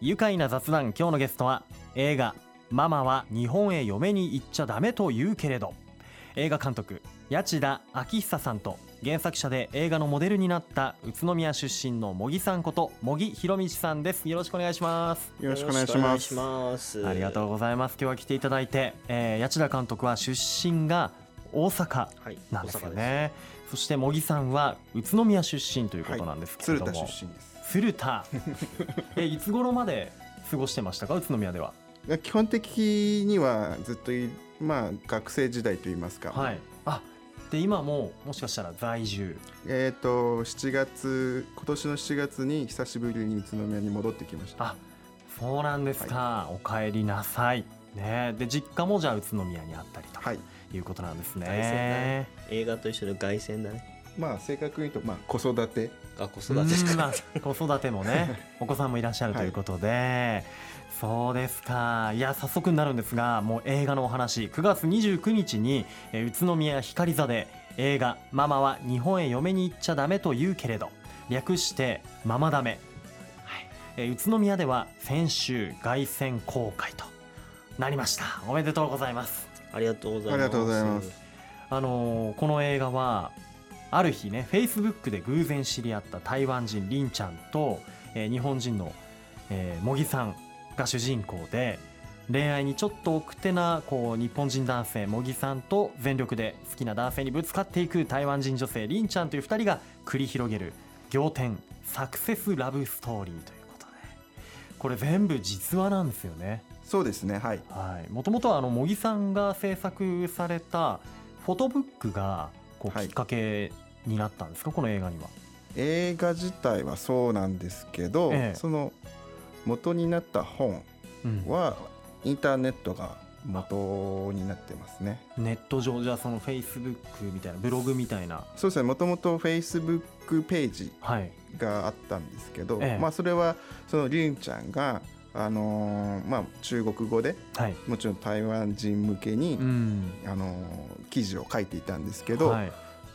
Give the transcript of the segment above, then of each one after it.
愉快な雑談今日のゲストは映画「ママは日本へ嫁に行っちゃダメと言うけれど」映画監督八田昭久さんと原作者で映画のモデルになった宇都宮出身の茂木さんこと茂木博道さんです。よろしくお願いします。よろしくお願いします。ありがとうございます。今日は来ていただいて、えー、八田監督は出身が大阪なんですよね、はい、そして茂木さんは宇都宮出身ということなんですけれども、はい、鶴田出身です鶴田 えいつ頃まで過ごしてましたか？宇都宮では。基本的にはずっとまあ学生時代といいますか、はい、あで今ももしかしたら在住。えっ、ー、と7月今年の7月に久しぶりに宇都宮に戻ってきました。あそうなんですか、はい、お帰りなさい。ね。で実家もじゃあ宇都宮にあったりと、はい、いうことなんですね、ね、映画と一緒で凱旋だね。まあ正確に言うとまあ子育てあ子育てまあ、子育てもね お子さんもいらっしゃるということで、はい、そうですか。いや早速になるんですがもう映画のお話。9月29日に、え宇都宮光座で映画「ママは日本へ嫁に行っちゃダメと言うけれど」略して「ママダメ」はい。え宇都宮では先週凱旋公開となりました。おめでとうございます。ありがとうございます。ありがとうございます。あのー、この映画はある日ねフェイスブックで偶然知り合った台湾人リンちゃんと、えー、日本人の、えー、茂木さんが主人公で恋愛にちょっと奥手なこう日本人男性茂木さんと全力で好きな男性にぶつかっていく台湾人女性りんちゃんという2人が繰り広げる仰天サクセスラブストーリーということで。これ全部実話なんですよね。そうですねはい。もともとはあの茂木さんが制作されたフォトブックがこうきっかけになったんですか、はい、この映画には。映画自体はそうなんですけど、ええ、その元になった本はインターネットが元になってますね、ネット上じゃそのフェイスブックみたいなブログみたいな。そうですね。もともとフェイスブックページがあったんですけど、はい、まあそれはそのりんちゃんがあのー、まあ、中国語で、はい、もちろん台湾人向けに、うん、あのー、記事を書いていたんですけど、はい、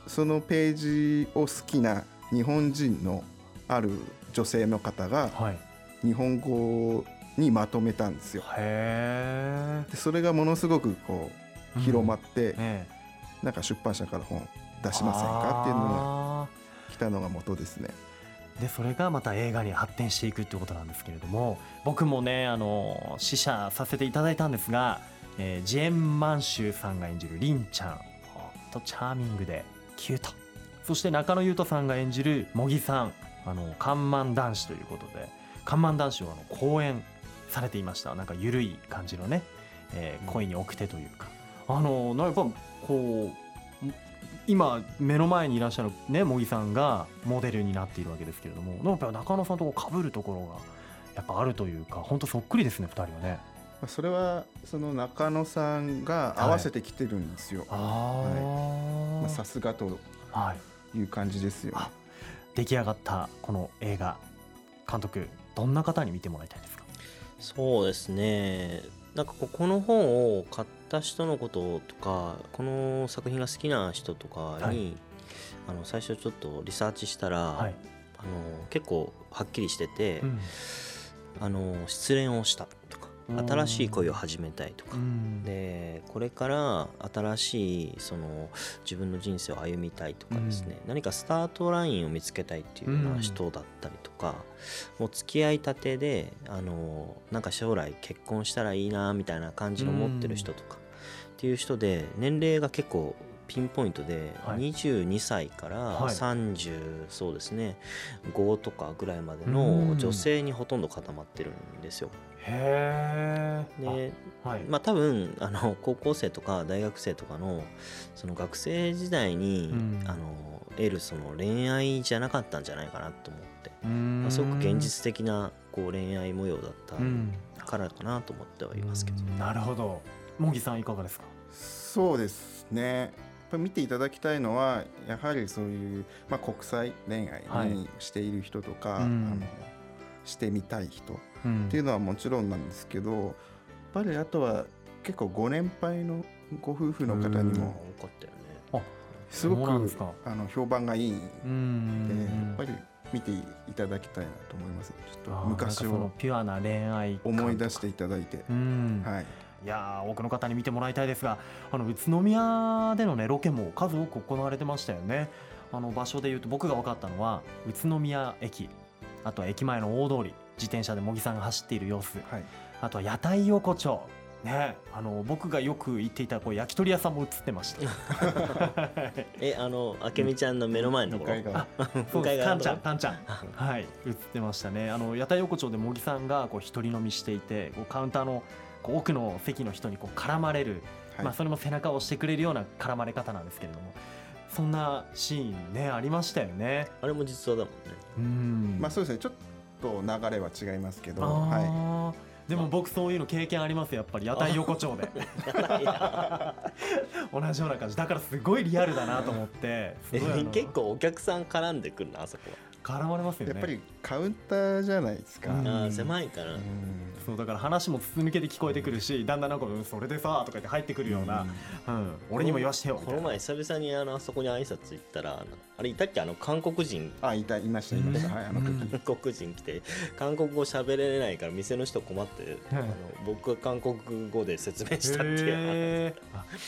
そのページを好きな日本人のある女性の方が、日本語にまとめたんですよ。でそれがものすごくこう広まって、うんええ、なんか出版社から本出しませんかっていうのが来たのが元ですね。でそれがまた映画に発展していくってことなんですけれども僕もねあの試写させていただいたんですが、えー、ジェーン・マンシューさんが演じるリンちゃんとチャーミングでキュート。そして中野優斗さんが演じる茂木さんあの看板男子ということで看板男子をあの講演されていました。なんか緩い感じのね、えー、恋に奥手というか、あのやっぱこう今目の前にいらっしゃるね茂木さんがモデルになっているわけですけれどもやっぱ中野さんとかぶるところがやっぱあるというか本当そっくりですね2人はね。それはその中野さんが合わせてきてるんですよ。はい、さすがという感じですよ、ね、出来上がったこの映画監督どんな方に見てもらいたいですか？そうですね。なんかこの本を買った人のこととかこの作品が好きな人とかに、はい、あの最初ちょっとリサーチしたら、はい、あの結構はっきりしてて、うん、あの失恋をした新しい恋を始めたいとか、でこれから新しいその自分の人生を歩みたいとかですね、何かスタートラインを見つけたいっていうような人だったりとか、もう付き合いたてであのなんか将来結婚したらいいなみたいな感じの持ってる人とかっていう人で年齢が結構ピンポイントで22歳から30、そうですね5とかぐらいまでの女性にほとんど固まってるんですよ。へで、はい、まあ多分あの高校生とか大学生とかのその学生時代に、うん、あの得るその恋愛じゃなかったんじゃないかなと思って、まあ、すごく現実的なこう恋愛模様だったからかなと思ってはいますけど。なるほど。茂木さんいかがですか？そうですね。ぱ見ていただきたいのはやはりそういう、まあ、国際恋愛にしている人とか、はい、あのしてみたい人っていうのはもちろんなんですけど、やっぱりあとは結構ご年配のご夫婦の方にもすごくあの評判がいいんでやっぱり見ていただきたいなと思います。ちょっと昔をピュアな恋愛思い出していただいて、はいいや多くの方に見てもらいたいですがあの宇都宮での、ね、ロケも数多く行われてましたよねあの場所でいうと僕が分かったのは宇都宮駅あとは駅前の大通り自転車で茂木さんが走っている様子、はい、あとは屋台横丁ね、あの僕がよく行っていたこう焼き鳥屋さんも映ってました。え、あの明美ちゃんの目の前のところ？向かい側。たんちゃん、たんちゃん。はい、映ってましたね。あの屋台横丁で茂木さんがこう一人飲みしていて、こうカウンターのこう奥の席の人にこう絡まれる、はい、まあそれも背中を押してくれるような絡まれ方なんですけれども。そんなシーンねありましたよね。あれも実話だもんね。うん。まあそうですね。ちょっと流れは違いますけど。はい。でも僕そういうの経験ありますやっぱり屋台横丁で 同じような感じだからすごいリアルだなと思って結構お客さん絡んでくるなあそこは絡まれますよねやっぱりカウンターじゃないですか、あ狭いから、そうだから話も筒抜けで聞こえてくるしだんだんなんか「それでさ」とか言って入ってくるような、うん。俺にも言わしてよこの前久々にあのあそこに挨拶行ったらあれいたっけ？あの韓国人。あいたいましたいました、はいあの時。韓国人来て韓国語喋れないから店の人困って、あの僕が韓国語で説明したっていう。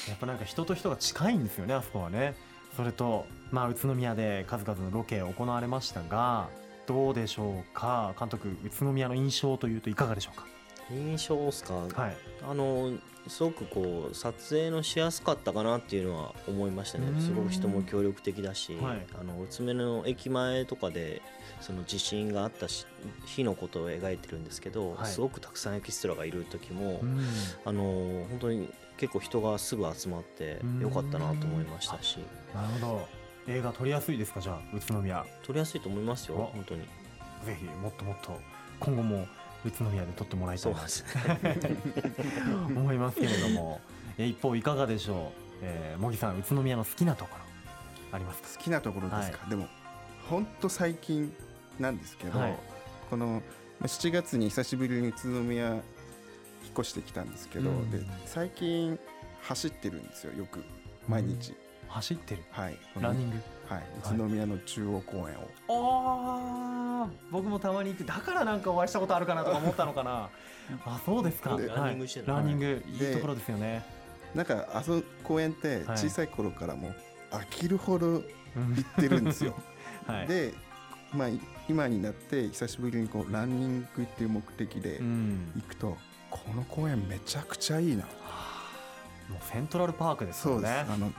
やっぱなんか人と人が近いんですよねあそこはね。それと、まあ、宇都宮で数々のロケ行われましたがどうでしょうか？監督宇都宮の印象というといかがでしょうか？印象ですか、はい、あのすごくこう撮影のしやすかったかなっていうのは思いましたね。すごく人も協力的だし、はい、あの宇都宮の駅前とかでその地震があったし日のことを描いてるんですけど、はい、すごくたくさんエキストラがいる時もあの本当に結構人がすぐ集まってよかったなと思いましたし。なるほど映画撮りやすいですか？じゃあ宇都宮。撮りやすいと思いますよ本当に。ぜひもっともっと今後も宇都宮で撮ってもらいたい。な 思いますけれども。一方いかがでしょう、えー、茂木さん宇都宮の好きなところありますか？好きなところですか、はい、でも本当最近なんですけど、はい、この7月に久しぶりに宇都宮引っ越してきたんですけど、うん、で最近走ってるんですよよく。毎日、うん、走ってる。はい。ランニング。はい。宇都宮の中央公園を、ああ僕もたまに行くだからなんかお会いしたことあるかなとか思ったのかな。あそうですか。ランニングしてる、ランニング、い、いところですよね。なんかあそ公園って小さい頃からも飽きるほど行ってるんですよ、はい、でまあ今になって久しぶりにこうランニングっていう目的で行くと、この公園めちゃくちゃいいな、もうセントラルパークですよね。あの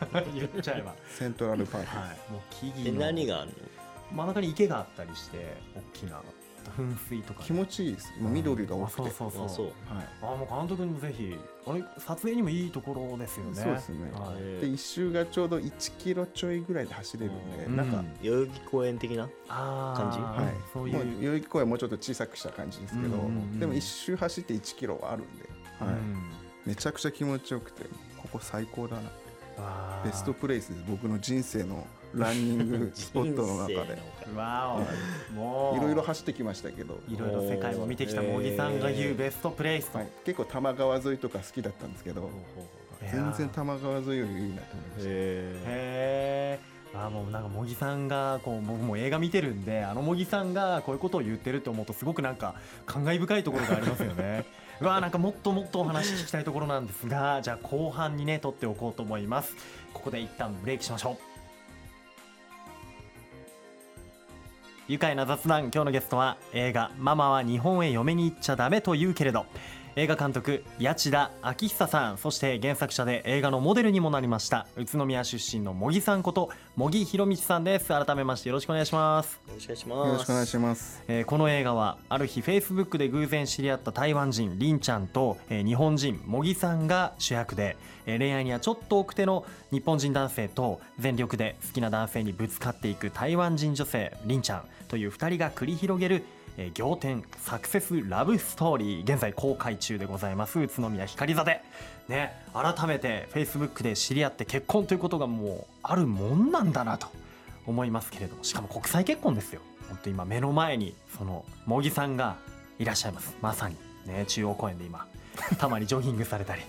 言っちゃえば。セントラルパーク、はい、もう木々何があるの？真ん中に池があったりして大きな噴水とか、ね、気持ちいいです、もう緑が多くて、そうそうそう。はい、あもう監督にもぜひあれ？撮影にもいいところですよね。そうですね、はい、で一周がちょうど1キロちょいぐらいで走れるんで、うん、なんか代々木公園的な？感じ？はい。そういう。代々木公園もうちょっと小さくした感じですけど、うんうんうん、でも一周走って1キロはあるんで、はい、うん、めちゃくちゃ気持ちよくてここ最高だなベストプレイスです僕の人生のランニング スポットの中で。いろいろ走ってきましたけど。いろいろ世界も見てきた茂木さんが言うベストプレイスはい、結構多摩川沿いとか好きだったんですけど全然多摩川沿いよりいいなと思いましたあもうなんか茂木さんがこう僕も映画見てるんであの茂木さんがこういうことを言ってると思うとすごくなんか感慨深いところがありますよね。うわなんかもっともっとお話聞きたいところなんですがじゃあ後半にね撮っておこうと思います。ここで一旦ブレイクしましょう。愉快な雑談。今日のゲストは映画「ママは日本へ嫁に行っちゃダメと言うけれど」映画監督八千田昭久さんそして原作者で映画のモデルにもなりました宇都宮出身の茂木さんこと茂木博道さんです。改めましてよろしくお願いします。よろしくお願いします。よろしくお願いします、えー、この映画はある日フェイスブックで偶然知り合った台湾人リンちゃんと、えー、日本人茂木さんが主役で、えー、恋愛にはちょっと奥手の日本人男性と全力で好きな男性にぶつかっていく台湾人女性リンちゃんという2人が繰り広げるえー、仰天サクセスラブストーリー現在公開中でございます宇都宮光座で。ね改めてフェイスブックで知り合って結婚ということがもうあるもんなんだなと思いますけれどもしかも国際結婚ですよ。本当今目の前にその茂木さんがいらっしゃいます。まさにね中央公園で今 たまにジョギングされたり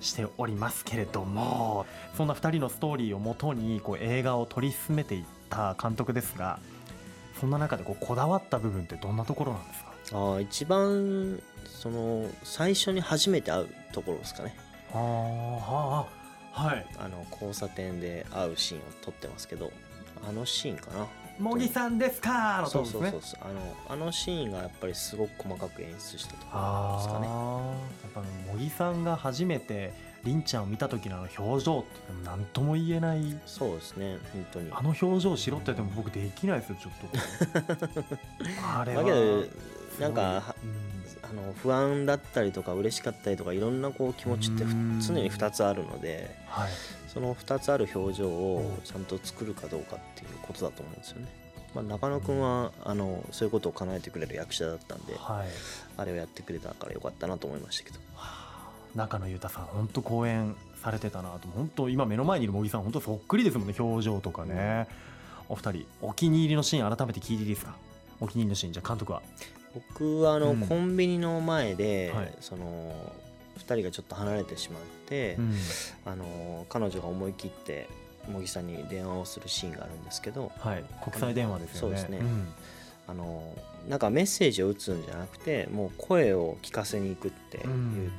しておりますけれども、はい、そんな2人のストーリーをもとにこう映画を撮り進めていった監督ですがそんな中でこうこだわった部分ってどんなところなんですか？あ一番その最初に初めて会うところですかね。ああはい。あの交差点で会うシーンを撮ってますけどあのシーンかな。茂木さんですかのそうそうそうそう。あのあのシーンがやっぱりすごく細かく演出したところですかね。やっぱ茂木さんが初めて凛ちゃんを見た時のあの表情って何とも言えない。そうですね本当に。あの表情しろって言っても僕できないですよちょっと。あれは。だけどなんか、うん、あの不安だったりとか嬉しかったりとかいろんなこう気持ちって常に2つあるので、はい、その2つある表情をちゃんと作るかどうかっていうことだと思うんですよね。まあ、中野君はあのそういうことを叶えてくれる役者だったんで、はい、あれをやってくれたからよかったなと思いましたけど。中野裕太さん本当公演されてたなと。本当今目の前にいる茂木さん本当そっくりですもんね表情とかね、お二人お気に入りのシーン改めて聞いていいですか？お気に入りのシーンじゃあ監督は。僕はあの、うん、コンビニの前で、はい、その2人がちょっと離れてしまって、うん、あの彼女が思い切って茂木さんに電話をするシーンがあるんですけど、はい、国際電話ですよね。そうですね、うん、あのなんかメッセージを打つんじゃなくてもう声を聞かせに行くっていう、うん、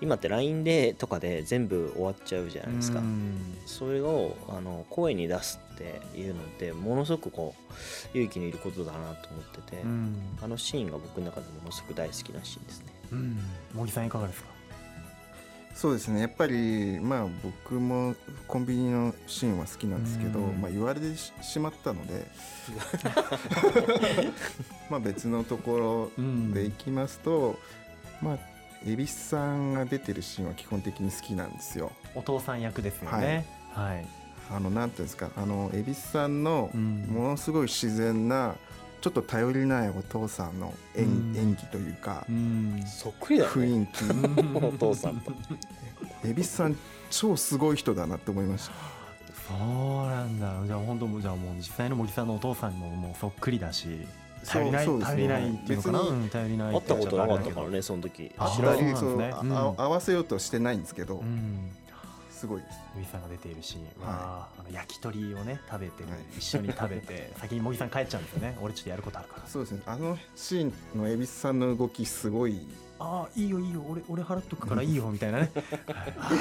今って LINE でとかで全部終わっちゃうじゃないですか、うん、それをあの声に出すっていうのってものすごくこう勇気のいることだなと思ってて、あのシーンが僕の中でものすごく大好きなシーンですね。茂木さんいかがですか？そうですね。やっぱりまあ僕もコンビニのシーンは好きなんですけど、まあ、言われてしまったので まあ別のところでいきますと、まあ蛭子さんが出てるシーンは基本的に好きなんですよ。お父さん役ですよね。はい。はい、あのなんていうんですか、あの蛭子さんのものすごい自然なちょっと頼りないお父さんの演,、演技というか、そっくりだ、ね、雰囲気。お父さんと。蛭子さん超すごい人だなって思いました。そうなんだ。じゃあ本当じゃあもう実際の茂木さんのお父さんにももうそっくりだし頼りない、ね、頼りないっていうのかな、うん、頼りない会ったことなかったからねその時。知らないそう、ね、合わせようとしてないんですけど、うん。すごいです。茂木さんが出ているシーンは、はい、あの焼き鳥をね食べて、はい、一緒に食べて 先に茂木さん帰っちゃうんですよね。俺ちょっとやることあるから。そうですね。あのシーンの蛭子さんの動きすごいああいいよいいよ。俺俺払っとくからいいよみたいなね。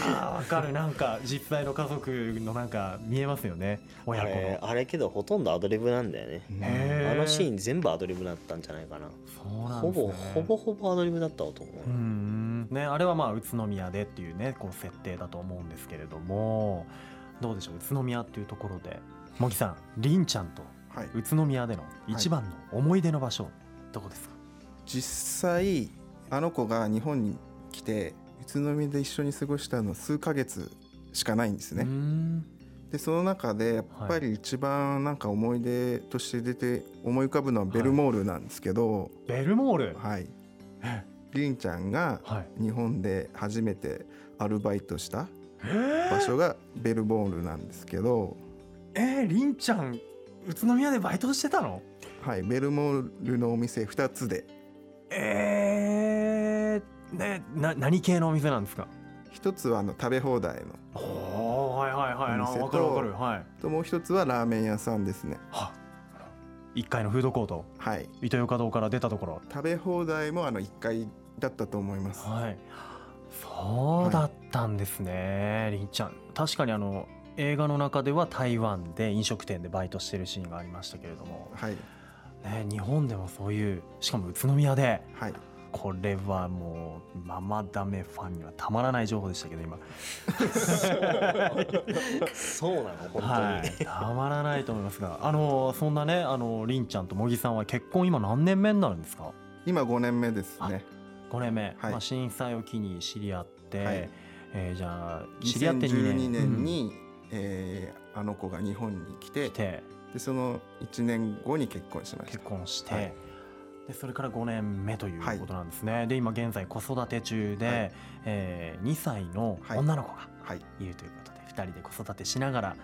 ああ分かる。なんか実際の家族のなんか見えますよね。親子の。あれけどほとんどアドリブなんだよね。あのシーン全部アドリブだったんじゃないかな。そうなん、ね、ほぼほぼほぼアドリブだったと思う。うん。ねあれはまあ宇都宮でっていうねこう設定だと思うんですけれども。どうでしょう宇都宮っていうところで。茂木さん凛ちゃんと宇都宮での一番の思い出の場所、はい、どこですか？実際あの子が日本に来て宇都宮で一緒に過ごしたのは数ヶ月しかないんですね。でその中でやっぱり一番なんか思い出として出て思い浮かぶのはベルモールなんですけど、はい、ベルモール？はい。りんちゃんが日本で初めてアルバイトした場所がベルモールなんですけど。えー、りんちゃん宇都宮でバイトしてたの？はいベルモールのお店2つで。えー、ねな何系のお店なんですか？一つはあの食べ放題のおはいはいはい。お店とかるわかる、はい、ともう一つはラーメン屋さんですね。は1階のフードコート？はい。糸魚川堂から出たところ食べ放題もあの1階だったと思います。はい。そうだったんですね、はい、りんちゃん。確かにあの映画の中では台湾で飲食店でバイトしてるシーンがありましたけれども、はい。ね、日本でもそういうしかも宇都宮で、はい、これはもうママダメファンにはたまらない情報でしたけど今。そうなの？本当に、はい、たまらないと思いますが。あのそんなねあのりんちゃんと茂木さんは結婚今何年目になるんですか？今5年目ですね。5年目、はい、まあ、震災を機に知り合って、はい、えー、じゃあ知り合って2年 ,2 年に、うん、えー、あの子が日本に来てでその1年後に結婚しました。結婚して、はい、でそれから5年目ということなんですね、はい、で今現在子育て中で、はい、えー、2歳の女の子がい。るということで、はい、2人で子育てしながら、はい。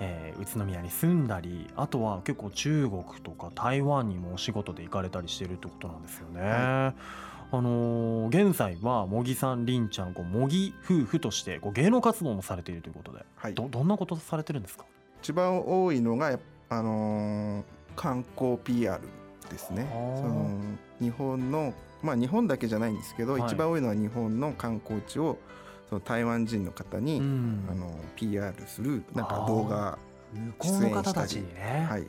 えー、宇都宮に住んだりあとは結構中国とか台湾にもお仕事で行かれたりしてるってことなんですよね。はい。あのー、現在は茂木さん、りんちゃん、こう茂木夫婦としてこう芸能活動もされているということで、はい、どどんなことされてるんですか？一番多いのが、あのー、観光 PR ですね。その日本のまあ日本だけじゃないんですけど、はい、一番多いのは日本の観光地をその台湾人の方に、うん、あの PR するなんか動画出演したり、ね、はい、へ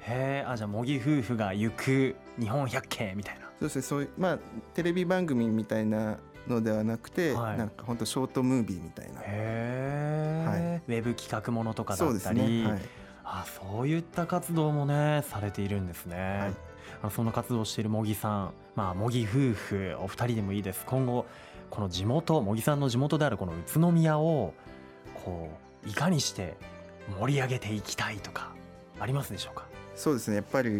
えあじゃあ茂木夫婦が行く日本百景みたいな。そうですね。そういうまあテレビ番組みたいなのではなくて、はい、なんか本当ショートムービーみたいな。へえ、はい、ウェブ企画ものとかだったり。そうですね、はい、あそういった活動もねされているんですね、はいあその活動をしている茂木さん、まあ、茂木夫婦お二人でもいいです。今後この地元茂木さんの地元であるこの宇都宮をこういかにして盛り上げていきたいとかありますでしょうか？そうですね。やっぱり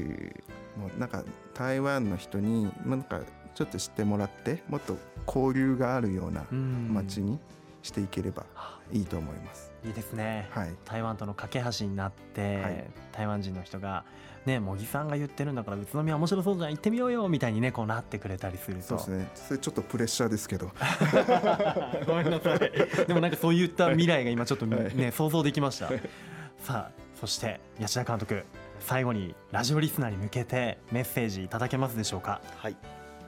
もうなんか台湾の人になんかちょっと知ってもらってもっと交流があるような街にしていければいいと思います。いいですね、はい、台湾との架け橋になって、はい、台湾人の人がね茂木さんが言ってるんだから宇都宮面白そうじゃん行ってみようよみたいにねこうなってくれたりすると。そうですね。それちょっとプレッシャーですけど。ごめんなさい。でもなんかそういった未来が今ちょっとね、はい、想像できました。さあそして八田監督最後にラジオリスナーに向けてメッセージいただけますでしょうか？はい、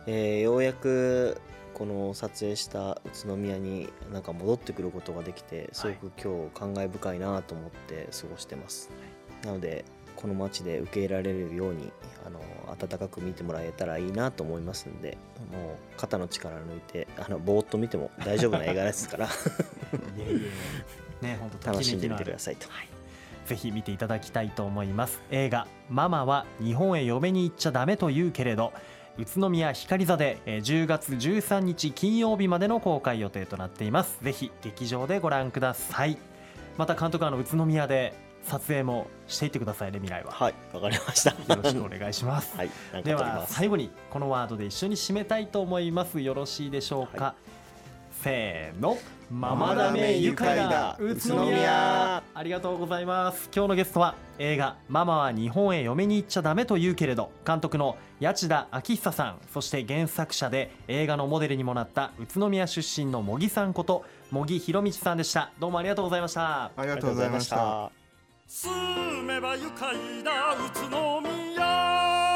えー、ようやくこの撮影した宇都宮になんか戻ってくることができてすごく今日感慨深いなと思って過ごしてます、はい、なのでこの街で受け入れられるようにあの温かく見てもらえたらいいなと思いますんでもう肩の力抜いてあのぼーっと見ても大丈夫な映画ですから。ね、本当楽しんでみてくださいと。はい。ぜひ見ていただきたいと思います。映画「ママは日本へ嫁に行っちゃダメと言うけれど」宇都宮光座で10月13日金曜日までの公開予定となっています。ぜひ劇場でご覧ください。また監督あの宇都宮で撮影もしていってくださいね未来は。はいわかりました。よろしくお願いします。はいでは最後にこのワードで一緒に締めたいと思います。よろしいでしょうか、はい、せーの。ママダメ愉快だ。宇都宮。ありがとうございます。今日のゲストは映画ママは日本へ嫁に行っちゃダメと言うけれど監督の八田昭久さん。そして原作者で映画のモデルにもなった宇都宮出身の茂木さんこと茂木博道さんでした。どうもありがとうございました。ありがとうございました。住めば愉快だ宇都宮